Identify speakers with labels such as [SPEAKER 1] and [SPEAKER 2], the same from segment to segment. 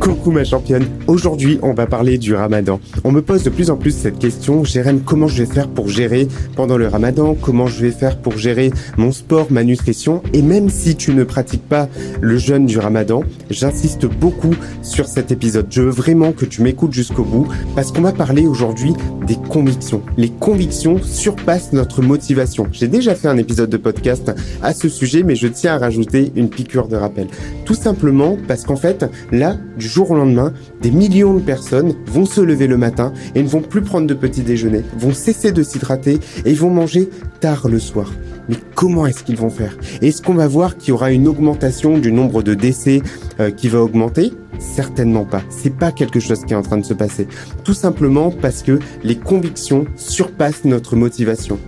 [SPEAKER 1] Coucou ma championne, aujourd'hui on va parler du ramadan. On me pose de plus en plus cette question, Jérém, comment je vais faire pour gérer pendant le ramadan, comment je vais faire pour gérer mon sport, ma nutrition, et même si tu ne pratiques pas le jeûne du ramadan, j'insiste beaucoup sur cet épisode. Je veux vraiment que tu m'écoutes jusqu'au bout, parce qu'on va parler aujourd'hui des convictions. Les convictions surpassent notre motivation. J'ai déjà fait un épisode de podcast à ce sujet, mais je tiens à rajouter une piqûre de rappel. Tout simplement parce qu'en fait, là, du jour au lendemain, des millions de personnes vont se lever le matin et ne vont plus prendre de petit déjeuner, vont cesser de s'hydrater et vont manger tard le soir. Mais comment est-ce qu'ils vont faire? Est-ce qu'on va voir qu'il y aura une augmentation du nombre de décès euh, qui va augmenter? Certainement pas. C'est pas quelque chose qui est en train de se passer. Tout simplement parce que les convictions surpassent notre motivation.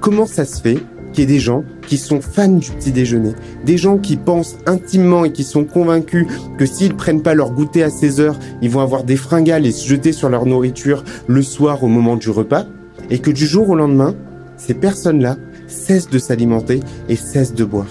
[SPEAKER 1] Comment ça se fait qu'il y des gens qui sont fans du petit déjeuner, des gens qui pensent intimement et qui sont convaincus que s'ils prennent pas leur goûter à 16 heures, ils vont avoir des fringales et se jeter sur leur nourriture le soir au moment du repas, et que du jour au lendemain, ces personnes-là cessent de s'alimenter et cessent de boire.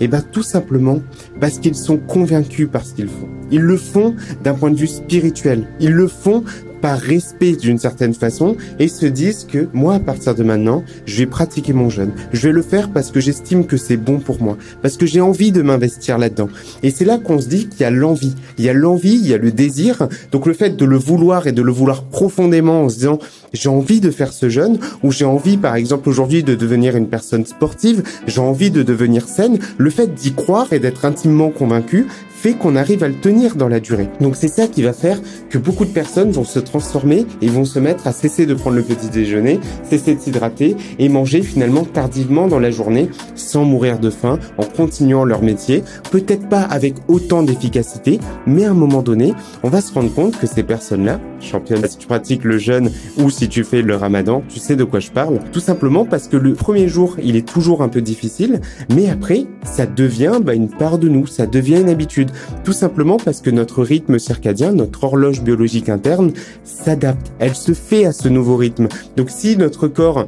[SPEAKER 1] Et eh bien tout simplement parce qu'ils sont convaincus par ce qu'ils font. Ils le font d'un point de vue spirituel. Ils le font par respect d'une certaine façon et se disent que moi à partir de maintenant je vais pratiquer mon jeûne. Je vais le faire parce que j'estime que c'est bon pour moi parce que j'ai envie de m'investir là-dedans. Et c'est là qu'on se dit qu'il y a l'envie. Il y a l'envie il y a le désir. Donc le fait de le vouloir et de le vouloir profondément en se disant j'ai envie de faire ce jeûne ou j'ai envie par exemple aujourd'hui de devenir une personne sportive j'ai envie de devenir saine le fait d'y croire et d'être intimement convaincu fait qu'on arrive à le tenir dans la durée. Donc c'est ça qui va faire que beaucoup de personnes vont se transformer et vont se mettre à cesser de prendre le petit déjeuner, cesser de s'hydrater et manger finalement tardivement dans la journée sans mourir de faim en continuant leur métier. Peut-être pas avec autant d'efficacité, mais à un moment donné, on va se rendre compte que ces personnes-là, championnes, si tu pratiques le jeûne ou si tu fais le ramadan, tu sais de quoi je parle. Tout simplement parce que le premier jour, il est toujours un peu difficile, mais après, ça devient bah, une part de nous, ça devient une habitude. Tout simplement parce que notre rythme circadien, notre horloge biologique interne, s'adapte. Elle se fait à ce nouveau rythme. Donc si notre corps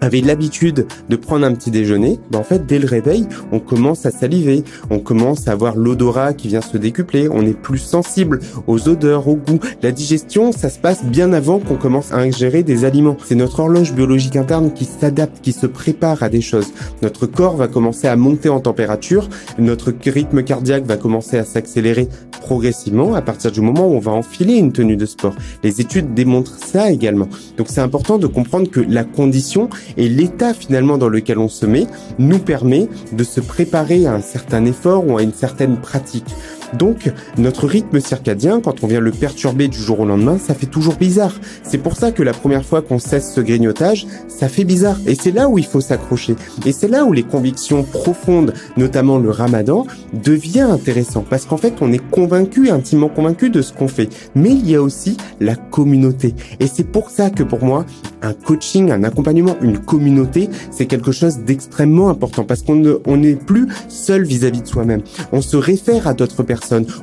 [SPEAKER 1] avait l'habitude de prendre un petit déjeuner, ben en fait, dès le réveil, on commence à saliver, on commence à avoir l'odorat qui vient se décupler, on est plus sensible aux odeurs, au goût. La digestion, ça se passe bien avant qu'on commence à ingérer des aliments. C'est notre horloge biologique interne qui s'adapte, qui se prépare à des choses. Notre corps va commencer à monter en température, notre rythme cardiaque va commencer à s'accélérer progressivement à partir du moment où on va enfiler une tenue de sport. Les études démontrent ça également. Donc c'est important de comprendre que la condition et l'état finalement dans lequel on se met nous permet de se préparer à un certain effort ou à une certaine pratique. Donc, notre rythme circadien, quand on vient le perturber du jour au lendemain, ça fait toujours bizarre. C'est pour ça que la première fois qu'on cesse ce grignotage, ça fait bizarre. Et c'est là où il faut s'accrocher. Et c'est là où les convictions profondes, notamment le ramadan, devient intéressant. Parce qu'en fait, on est convaincu, intimement convaincu de ce qu'on fait. Mais il y a aussi la communauté. Et c'est pour ça que pour moi, un coaching, un accompagnement, une communauté, c'est quelque chose d'extrêmement important. Parce qu'on n'est plus seul vis-à-vis de soi-même. On se réfère à d'autres personnes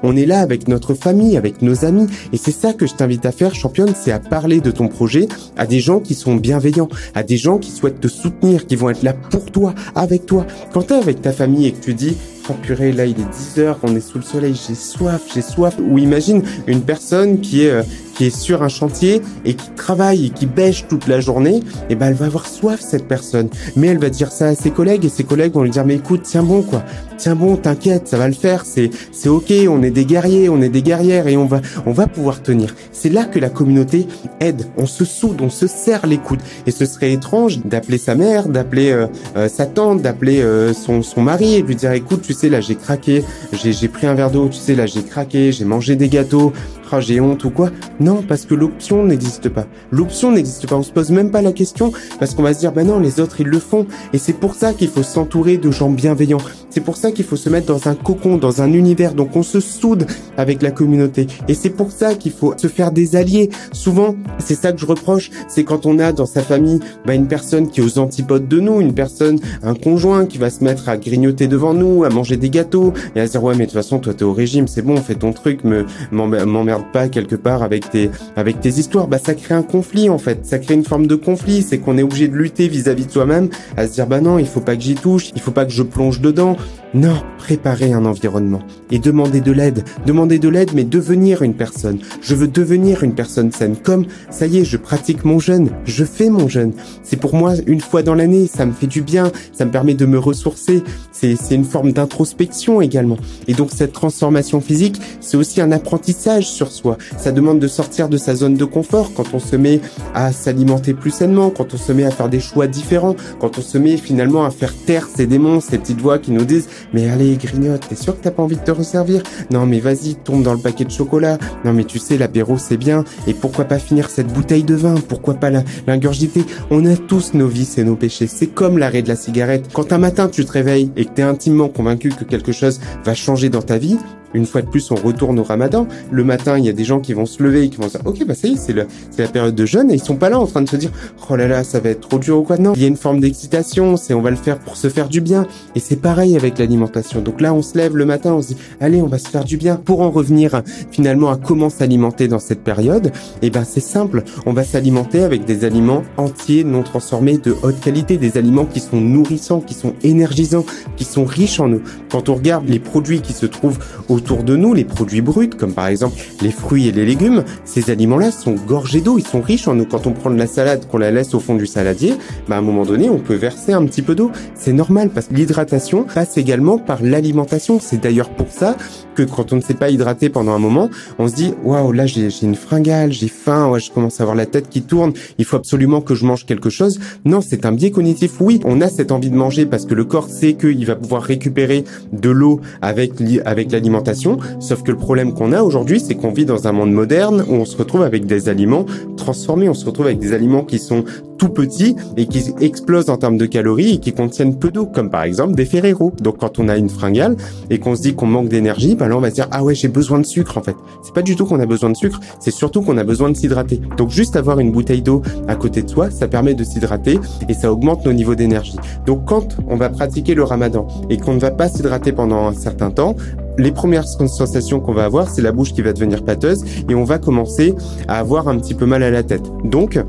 [SPEAKER 1] on est là avec notre famille, avec nos amis. Et c'est ça que je t'invite à faire, championne, c'est à parler de ton projet à des gens qui sont bienveillants, à des gens qui souhaitent te soutenir, qui vont être là pour toi, avec toi. Quand t'es avec ta famille et que tu dis, oh purée, là il est 10 heures, on est sous le soleil, j'ai soif, j'ai soif. Ou imagine une personne qui est euh, qui est sur un chantier et qui travaille et qui bêche toute la journée, et eh ben elle va avoir soif cette personne. Mais elle va dire ça à ses collègues et ses collègues vont lui dire mais écoute tiens bon quoi, tiens bon t'inquiète ça va le faire, c'est c'est ok, on est des guerriers, on est des guerrières et on va on va pouvoir tenir. C'est là que la communauté aide, on se soude, on se serre les coudes. Et ce serait étrange d'appeler sa mère, d'appeler euh, euh, sa tante, d'appeler euh, son son mari et lui dire écoute tu sais là j'ai craqué, j'ai j'ai pris un verre d'eau, tu sais là j'ai craqué, j'ai mangé des gâteaux, j'ai honte ou quoi. Non, parce que l'option n'existe pas. L'option n'existe pas. On se pose même pas la question parce qu'on va se dire, bah non, les autres, ils le font. Et c'est pour ça qu'il faut s'entourer de gens bienveillants. C'est pour ça qu'il faut se mettre dans un cocon, dans un univers. Donc on se soude avec la communauté. Et c'est pour ça qu'il faut se faire des alliés. Souvent, c'est ça que je reproche, c'est quand on a dans sa famille bah, une personne qui est aux antipodes de nous, une personne, un conjoint qui va se mettre à grignoter devant nous, à manger des gâteaux et à dire ouais mais de toute façon toi t'es au régime, c'est bon, fais ton truc, me m'emmerde pas quelque part avec tes avec tes histoires, bah ça crée un conflit en fait, ça crée une forme de conflit, c'est qu'on est obligé de lutter vis-à-vis de soi-même, à se dire bah non, il faut pas que j'y touche, il faut pas que je plonge dedans. Non, préparer un environnement et demander de l'aide, demander de l'aide mais devenir une personne. Je veux devenir une personne saine. Comme ça y est, je pratique mon jeûne, je fais mon jeûne. C'est pour moi une fois dans l'année, ça me fait du bien, ça me permet de me ressourcer, c'est une forme d'introspection également. Et donc cette transformation physique, c'est aussi un apprentissage sur soi. Ça demande de sortir de sa zone de confort quand on se met à s'alimenter plus sainement, quand on se met à faire des choix différents, quand on se met finalement à faire taire ces démons, ces petites voix qui nous disent mais allez grignote, t'es sûr que t'as pas envie de te resservir? Non mais vas-y, tombe dans le paquet de chocolat. Non mais tu sais l'apéro c'est bien et pourquoi pas finir cette bouteille de vin? Pourquoi pas l'ingurgiter? On a tous nos vices et nos péchés. C'est comme l'arrêt de la cigarette. Quand un matin tu te réveilles et que t'es intimement convaincu que quelque chose va changer dans ta vie, une fois de plus, on retourne au ramadan. Le matin, il y a des gens qui vont se lever et qui vont dire, ok, bah ça y est, c'est la période de jeûne et ils sont pas là en train de se dire, oh là là, ça va être trop dur ou quoi. Non, il y a une forme d'excitation, c'est on va le faire pour se faire du bien. Et c'est pareil avec l'alimentation. Donc là, on se lève le matin, on se dit, allez, on va se faire du bien. Pour en revenir finalement à comment s'alimenter dans cette période, eh ben c'est simple, on va s'alimenter avec des aliments entiers, non transformés, de haute qualité, des aliments qui sont nourrissants, qui sont énergisants, qui sont riches en eau. Quand on regarde les produits qui se trouvent au autour de nous, les produits bruts, comme par exemple les fruits et les légumes, ces aliments-là sont gorgés d'eau, ils sont riches en eau. Quand on prend de la salade, qu'on la laisse au fond du saladier, bah à un moment donné, on peut verser un petit peu d'eau. C'est normal parce que l'hydratation passe également par l'alimentation. C'est d'ailleurs pour ça que quand on ne s'est pas hydraté pendant un moment, on se dit waouh là j'ai une fringale, j'ai faim, ouais, je commence à avoir la tête qui tourne, il faut absolument que je mange quelque chose. Non, c'est un biais cognitif. Oui, on a cette envie de manger parce que le corps sait qu'il va pouvoir récupérer de l'eau avec avec l'alimentation Sauf que le problème qu'on a aujourd'hui, c'est qu'on vit dans un monde moderne où on se retrouve avec des aliments transformés. On se retrouve avec des aliments qui sont tout petits et qui explosent en termes de calories et qui contiennent peu d'eau, comme par exemple des Ferrero. Donc quand on a une fringale et qu'on se dit qu'on manque d'énergie, ben là on va se dire ah ouais j'ai besoin de sucre en fait. C'est pas du tout qu'on a besoin de sucre, c'est surtout qu'on a besoin de s'hydrater. Donc juste avoir une bouteille d'eau à côté de soi, ça permet de s'hydrater et ça augmente nos niveaux d'énergie. Donc quand on va pratiquer le ramadan et qu'on ne va pas s'hydrater pendant un certain temps, les premières sensations qu'on va avoir, c'est la bouche qui va devenir pâteuse et on va commencer à avoir un petit peu mal à la tête. Donc,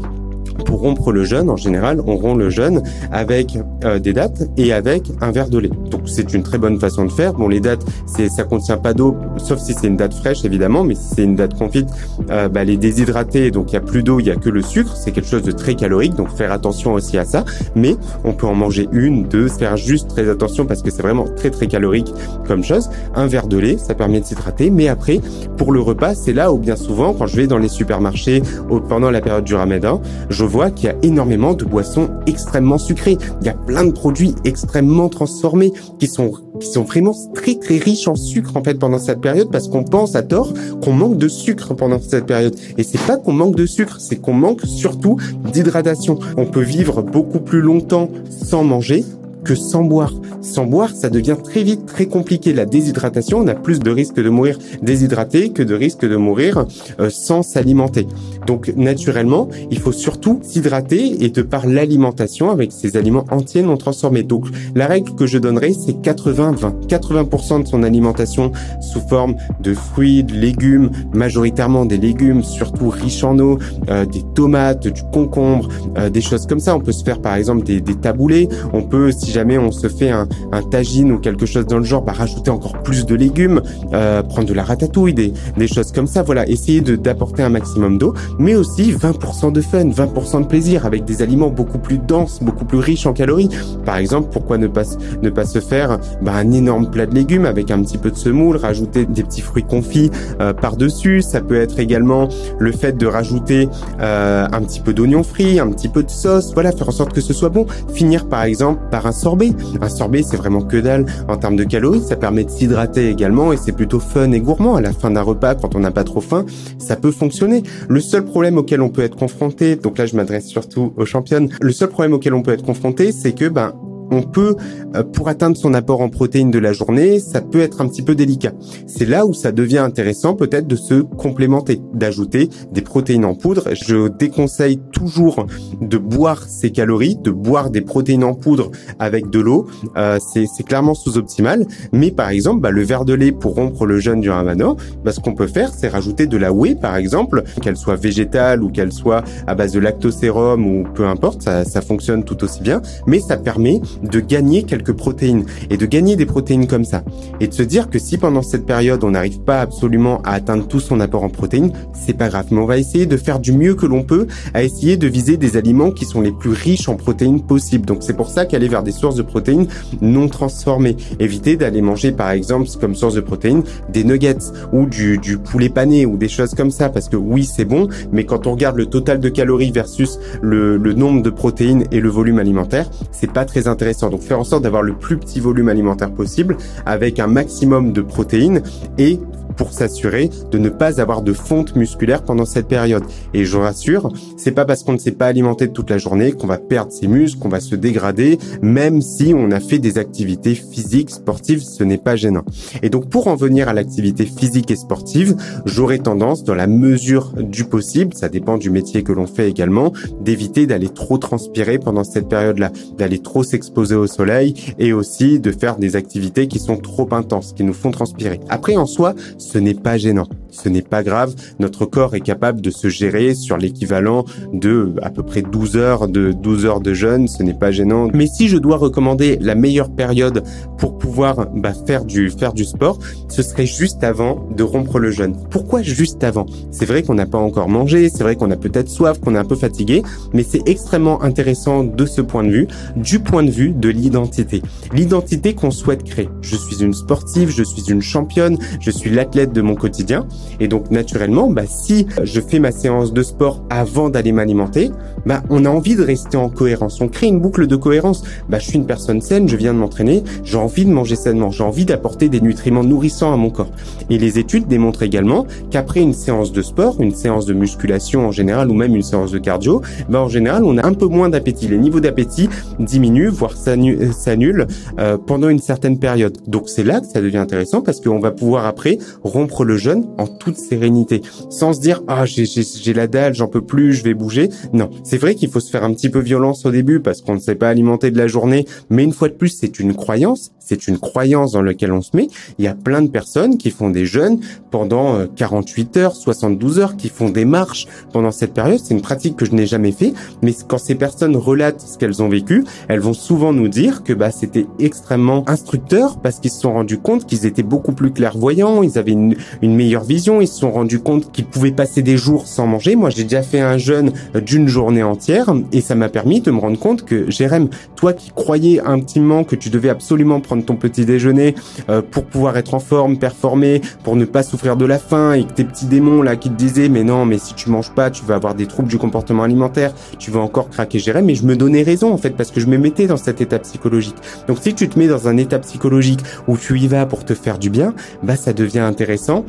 [SPEAKER 1] pour rompre le jeûne, en général, on rompt le jeûne avec euh, des dates et avec un verre de lait. Donc c'est une très bonne façon de faire. Bon, les dates, c'est ça contient pas d'eau, sauf si c'est une date fraîche évidemment, mais si c'est une date confite, euh, bah, les déshydrater, donc il y a plus d'eau, il y a que le sucre. C'est quelque chose de très calorique, donc faire attention aussi à ça. Mais on peut en manger une, deux, faire juste très attention parce que c'est vraiment très très calorique comme chose. Un verre de lait, ça permet de s'hydrater. Mais après, pour le repas, c'est là où bien souvent, quand je vais dans les supermarchés pendant la période du Ramadan, je vois qu'il y a énormément de boissons extrêmement sucrées. Il y a plein de produits extrêmement transformés qui sont qui sont vraiment très très riches en sucre en fait pendant cette période parce qu'on pense à tort qu'on manque de sucre pendant cette période. Et c'est pas qu'on manque de sucre, c'est qu'on manque surtout d'hydratation. On peut vivre beaucoup plus longtemps sans manger que sans boire. Sans boire, ça devient très vite très compliqué. La déshydratation, on a plus de risque de mourir déshydraté que de risque de mourir euh, sans s'alimenter. Donc naturellement, il faut surtout s'hydrater et de par l'alimentation avec ces aliments entiers non transformés. Donc la règle que je donnerai, c'est 80-20. 80%, de son alimentation sous forme de fruits, de légumes, majoritairement des légumes, surtout riches en eau, euh, des tomates, du concombre, euh, des choses comme ça. On peut se faire par exemple des, des taboulés. On peut, si jamais on se fait un, un tagine ou quelque chose dans le genre, bah, rajouter encore plus de légumes, euh, prendre de la ratatouille, des, des choses comme ça. Voilà, essayer d'apporter un maximum d'eau, mais aussi 20% de fun, 20% de plaisir avec des aliments beaucoup plus denses, beaucoup plus riches en calories. Par exemple, pourquoi ne pas ne pas se faire bah, un énorme plat de légumes avec un petit peu de semoule, rajouter des petits fruits confits euh, par dessus. Ça peut être également le fait de rajouter euh, un petit peu d'oignon frit, un petit peu de sauce. Voilà, faire en sorte que ce soit bon. Finir par exemple par un sorbet. Un sorbet, c'est vraiment que dalle en termes de calories. Ça permet de s'hydrater également et c'est plutôt fun et gourmand à la fin d'un repas quand on n'a pas trop faim. Ça peut fonctionner. Le seul problème auquel on peut être confronté, donc là je m'adresse surtout aux championnes, le seul problème auquel on peut être confronté, c'est que ben on peut, euh, pour atteindre son apport en protéines de la journée, ça peut être un petit peu délicat. C'est là où ça devient intéressant peut-être de se complémenter, d'ajouter des protéines en poudre. Je déconseille toujours de boire ces calories, de boire des protéines en poudre avec de l'eau. Euh, c'est clairement sous-optimal. Mais par exemple, bah, le verre de lait pour rompre le jeûne du ramadan, bah, ce qu'on peut faire, c'est rajouter de la whey par exemple, qu'elle soit végétale ou qu'elle soit à base de lactosérum ou peu importe, ça, ça fonctionne tout aussi bien. Mais ça permet de gagner quelques protéines et de gagner des protéines comme ça. Et de se dire que si pendant cette période on n'arrive pas absolument à atteindre tout son apport en protéines, c'est pas grave. Mais on va essayer de faire du mieux que l'on peut à essayer de viser des aliments qui sont les plus riches en protéines possibles. Donc c'est pour ça qu'aller vers des sources de protéines non transformées. Éviter d'aller manger par exemple comme source de protéines des nuggets ou du, du poulet pané ou des choses comme ça parce que oui c'est bon mais quand on regarde le total de calories versus le, le nombre de protéines et le volume alimentaire c'est pas très intéressant. Donc faire en sorte d'avoir le plus petit volume alimentaire possible avec un maximum de protéines et pour s'assurer de ne pas avoir de fonte musculaire pendant cette période. Et je rassure, c'est pas parce qu'on ne s'est pas alimenté toute la journée qu'on va perdre ses muscles, qu'on va se dégrader, même si on a fait des activités physiques, sportives, ce n'est pas gênant. Et donc pour en venir à l'activité physique et sportive, j'aurais tendance, dans la mesure du possible, ça dépend du métier que l'on fait également, d'éviter d'aller trop transpirer pendant cette période-là, d'aller trop s'exposer au soleil et aussi de faire des activités qui sont trop intenses, qui nous font transpirer. Après, en soi, ce n'est pas gênant. Ce n'est pas grave. Notre corps est capable de se gérer sur l'équivalent de à peu près 12 heures de 12 heures de jeûne. Ce n'est pas gênant. Mais si je dois recommander la meilleure période pour pouvoir bah, faire du faire du sport, ce serait juste avant de rompre le jeûne. Pourquoi juste avant? C'est vrai qu'on n'a pas encore mangé, c'est vrai qu'on a peut-être soif, qu'on est un peu fatigué, mais c'est extrêmement intéressant de ce point de vue, du point de vue de l'identité. L'identité qu'on souhaite créer. Je suis une sportive, je suis une championne, je suis l'athlète de mon quotidien. Et donc naturellement, bah, si je fais ma séance de sport avant d'aller m'alimenter, bah, on a envie de rester en cohérence. On crée une boucle de cohérence. Bah, je suis une personne saine, je viens de m'entraîner, j'ai envie de manger sainement, j'ai envie d'apporter des nutriments nourrissants à mon corps. Et les études démontrent également qu'après une séance de sport, une séance de musculation en général ou même une séance de cardio, bah, en général, on a un peu moins d'appétit. Les niveaux d'appétit diminuent, voire s'annulent euh, pendant une certaine période. Donc c'est là que ça devient intéressant parce qu'on va pouvoir après rompre le jeûne en toute sérénité, sans se dire ah j'ai la dalle, j'en peux plus, je vais bouger. Non, c'est vrai qu'il faut se faire un petit peu violence au début parce qu'on ne s'est pas alimenté de la journée, mais une fois de plus c'est une croyance, c'est une croyance dans laquelle on se met. Il y a plein de personnes qui font des jeûnes pendant 48 euh, heures, 72 heures, qui font des marches pendant cette période. C'est une pratique que je n'ai jamais fait, mais quand ces personnes relatent ce qu'elles ont vécu, elles vont souvent nous dire que bah c'était extrêmement instructeur parce qu'ils se sont rendus compte qu'ils étaient beaucoup plus clairvoyants, ils avaient une, une meilleure vision, ils se sont rendus compte qu'ils pouvaient passer des jours sans manger. Moi, j'ai déjà fait un jeûne d'une journée entière et ça m'a permis de me rendre compte que Jérém, toi qui croyais intimement que tu devais absolument prendre ton petit déjeuner euh, pour pouvoir être en forme, performer, pour ne pas souffrir de la faim et que tes petits démons là qui te disaient mais non, mais si tu manges pas, tu vas avoir des troubles du comportement alimentaire, tu vas encore craquer Jérém, mais je me donnais raison en fait parce que je me mettais dans cet état psychologique. Donc si tu te mets dans un état psychologique où tu y vas pour te faire du bien, bah ça devient intéressant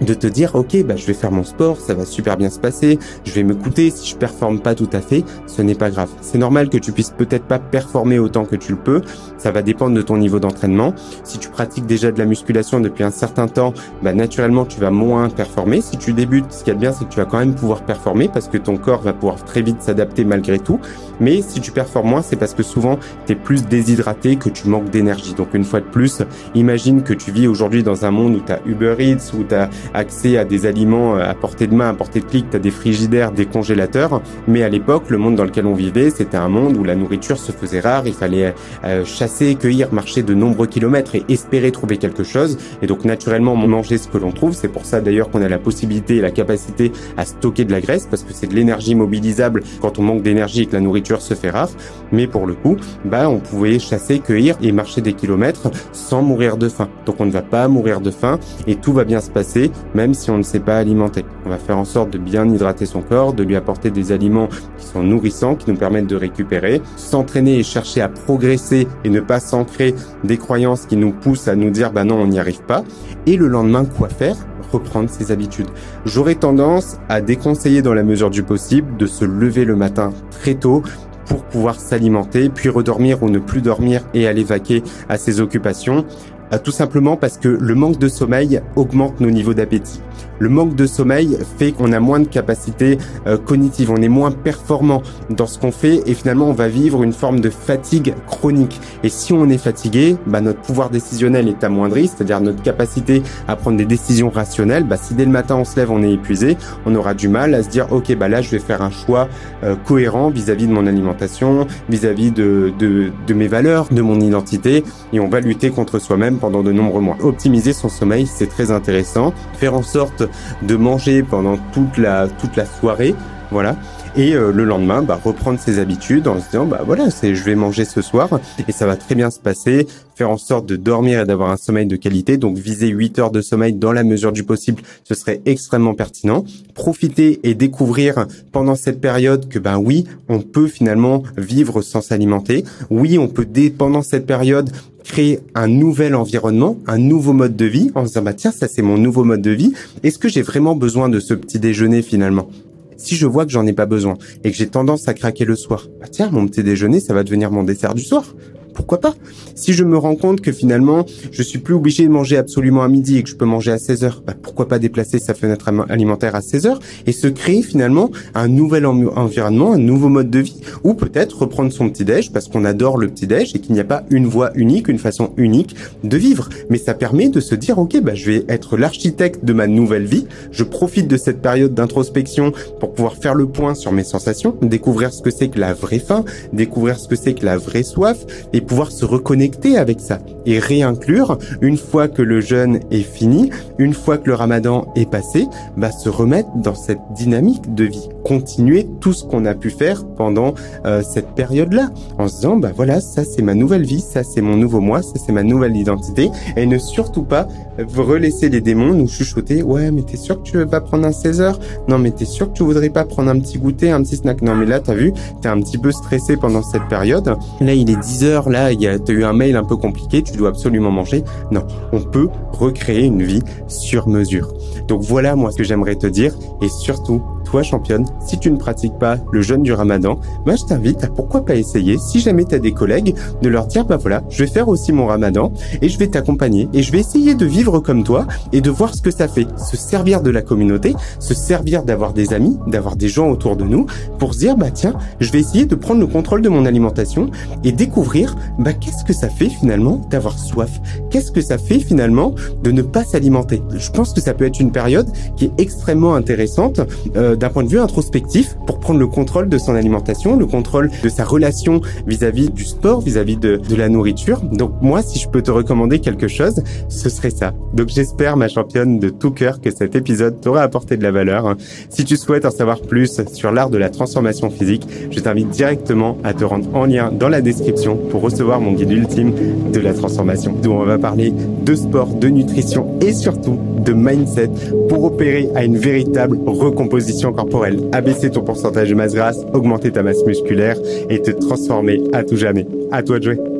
[SPEAKER 1] de te dire ok bah je vais faire mon sport ça va super bien se passer je vais me coûter si je performe pas tout à fait ce n'est pas grave. C'est normal que tu puisses peut-être pas performer autant que tu le peux ça va dépendre de ton niveau d'entraînement. Si tu pratiques déjà de la musculation depuis un certain temps bah naturellement tu vas moins performer. Si tu débutes ce qui est bien c'est que tu vas quand même pouvoir performer parce que ton corps va pouvoir très vite s'adapter malgré tout. Mais si tu performes moins c'est parce que souvent tu es plus déshydraté que tu manques d'énergie. Donc une fois de plus imagine que tu vis aujourd'hui dans un monde où tu as Uber Eats où tu as accès à des aliments euh, à portée de main, à portée de clic, tu des frigidaires, des congélateurs. Mais à l'époque, le monde dans lequel on vivait, c'était un monde où la nourriture se faisait rare, il fallait euh, chasser, cueillir, marcher de nombreux kilomètres et espérer trouver quelque chose. Et donc naturellement, manger ce que l'on trouve. C'est pour ça d'ailleurs qu'on a la possibilité et la capacité à stocker de la graisse, parce que c'est de l'énergie mobilisable quand on manque d'énergie et que la nourriture se fait rare. Mais pour le coup, bah on pouvait chasser, cueillir et marcher des kilomètres sans mourir de faim. Donc on ne va pas mourir de faim et tout va bien se passer même si on ne sait pas alimenter. On va faire en sorte de bien hydrater son corps, de lui apporter des aliments qui sont nourrissants, qui nous permettent de récupérer, s'entraîner et chercher à progresser et ne pas s'ancrer des croyances qui nous poussent à nous dire bah non, on n'y arrive pas. Et le lendemain, quoi faire? Reprendre ses habitudes. J'aurais tendance à déconseiller dans la mesure du possible de se lever le matin très tôt pour pouvoir s'alimenter, puis redormir ou ne plus dormir et aller vaquer à ses occupations. Euh, tout simplement parce que le manque de sommeil augmente nos niveaux d'appétit. Le manque de sommeil fait qu'on a moins de capacité euh, cognitive, on est moins performant dans ce qu'on fait et finalement on va vivre une forme de fatigue chronique. Et si on est fatigué, bah, notre pouvoir décisionnel est amoindri, c'est-à-dire notre capacité à prendre des décisions rationnelles. Bah, si dès le matin on se lève, on est épuisé, on aura du mal à se dire ok bah là je vais faire un choix euh, cohérent vis-à-vis de mon alimentation, vis-à-vis de, de, de mes valeurs, de mon identité et on va lutter contre soi-même pendant de nombreux mois. Optimiser son sommeil, c'est très intéressant. Faire en sorte de manger pendant toute la, toute la soirée, voilà. Et euh, le lendemain, bah, reprendre ses habitudes en se disant, bah voilà, c'est, je vais manger ce soir et ça va très bien se passer. Faire en sorte de dormir et d'avoir un sommeil de qualité. Donc viser 8 heures de sommeil dans la mesure du possible, ce serait extrêmement pertinent. Profiter et découvrir pendant cette période que ben oui, on peut finalement vivre sans s'alimenter. Oui, on peut dès pendant cette période créer un nouvel environnement, un nouveau mode de vie, en se disant bah tiens ça c'est mon nouveau mode de vie. Est-ce que j'ai vraiment besoin de ce petit déjeuner finalement? Si je vois que j'en ai pas besoin et que j'ai tendance à craquer le soir, bah tiens, mon petit déjeuner, ça va devenir mon dessert du soir pourquoi pas Si je me rends compte que finalement, je suis plus obligé de manger absolument à midi et que je peux manger à 16 heures, bah pourquoi pas déplacer sa fenêtre alimentaire à 16 heures et se créer finalement un nouvel environnement, un nouveau mode de vie ou peut-être reprendre son petit-déj parce qu'on adore le petit-déj et qu'il n'y a pas une voie unique, une façon unique de vivre. Mais ça permet de se dire, ok, bah, je vais être l'architecte de ma nouvelle vie. Je profite de cette période d'introspection pour pouvoir faire le point sur mes sensations, découvrir ce que c'est que la vraie faim, découvrir ce que c'est que la vraie soif et pouvoir se reconnecter avec ça et réinclure. Une fois que le jeûne est fini, une fois que le ramadan est passé, bah, se remettre dans cette dynamique de vie, continuer tout ce qu'on a pu faire pendant euh, cette période-là, en se disant bah voilà, ça c'est ma nouvelle vie, ça c'est mon nouveau moi, ça c'est ma nouvelle identité, et ne surtout pas relaisser les démons nous chuchoter ouais mais t'es sûr que tu veux pas prendre un 16 heures Non mais t'es sûr que tu voudrais pas prendre un petit goûter, un petit snack Non mais là t'as vu, t'es un petit peu stressé pendant cette période. Là il est 10 heures, là a, eu un mail un peu compliqué, tu dois absolument manger. Non, on peut recréer une vie sur mesure. Donc voilà moi ce que j'aimerais te dire et surtout toi championne, si tu ne pratiques pas le jeûne du ramadan, moi je t'invite à pourquoi pas essayer, si jamais tu as des collègues, de leur dire bah voilà, je vais faire aussi mon ramadan et je vais t'accompagner et je vais essayer de vivre comme toi et de voir ce que ça fait, se servir de la communauté, se servir d'avoir des amis, d'avoir des gens autour de nous pour se dire bah tiens, je vais essayer de prendre le contrôle de mon alimentation et découvrir bah qu'est-ce que ça fait finalement d'avoir soif, qu'est-ce que ça fait finalement de ne pas s'alimenter? Je pense que ça peut être une période qui est extrêmement intéressante euh, d'un point de vue introspectif pour prendre le contrôle de son alimentation, le contrôle de sa relation vis-à-vis du sport, vis-à-vis de, de la nourriture. Donc moi, si je peux te recommander quelque chose, ce serait ça. Donc j'espère, ma championne, de tout cœur que cet épisode t'aura apporté de la valeur. Si tu souhaites en savoir plus sur l'art de la transformation physique, je t'invite directement à te rendre en lien dans la description pour recevoir mon guide ultime de la transformation, d'où on va parler de sport, de nutrition et surtout de mindset pour opérer à une véritable recomposition corporelle, abaisser ton pourcentage de masse grasse, augmenter ta masse musculaire et te transformer à tout jamais. À toi de.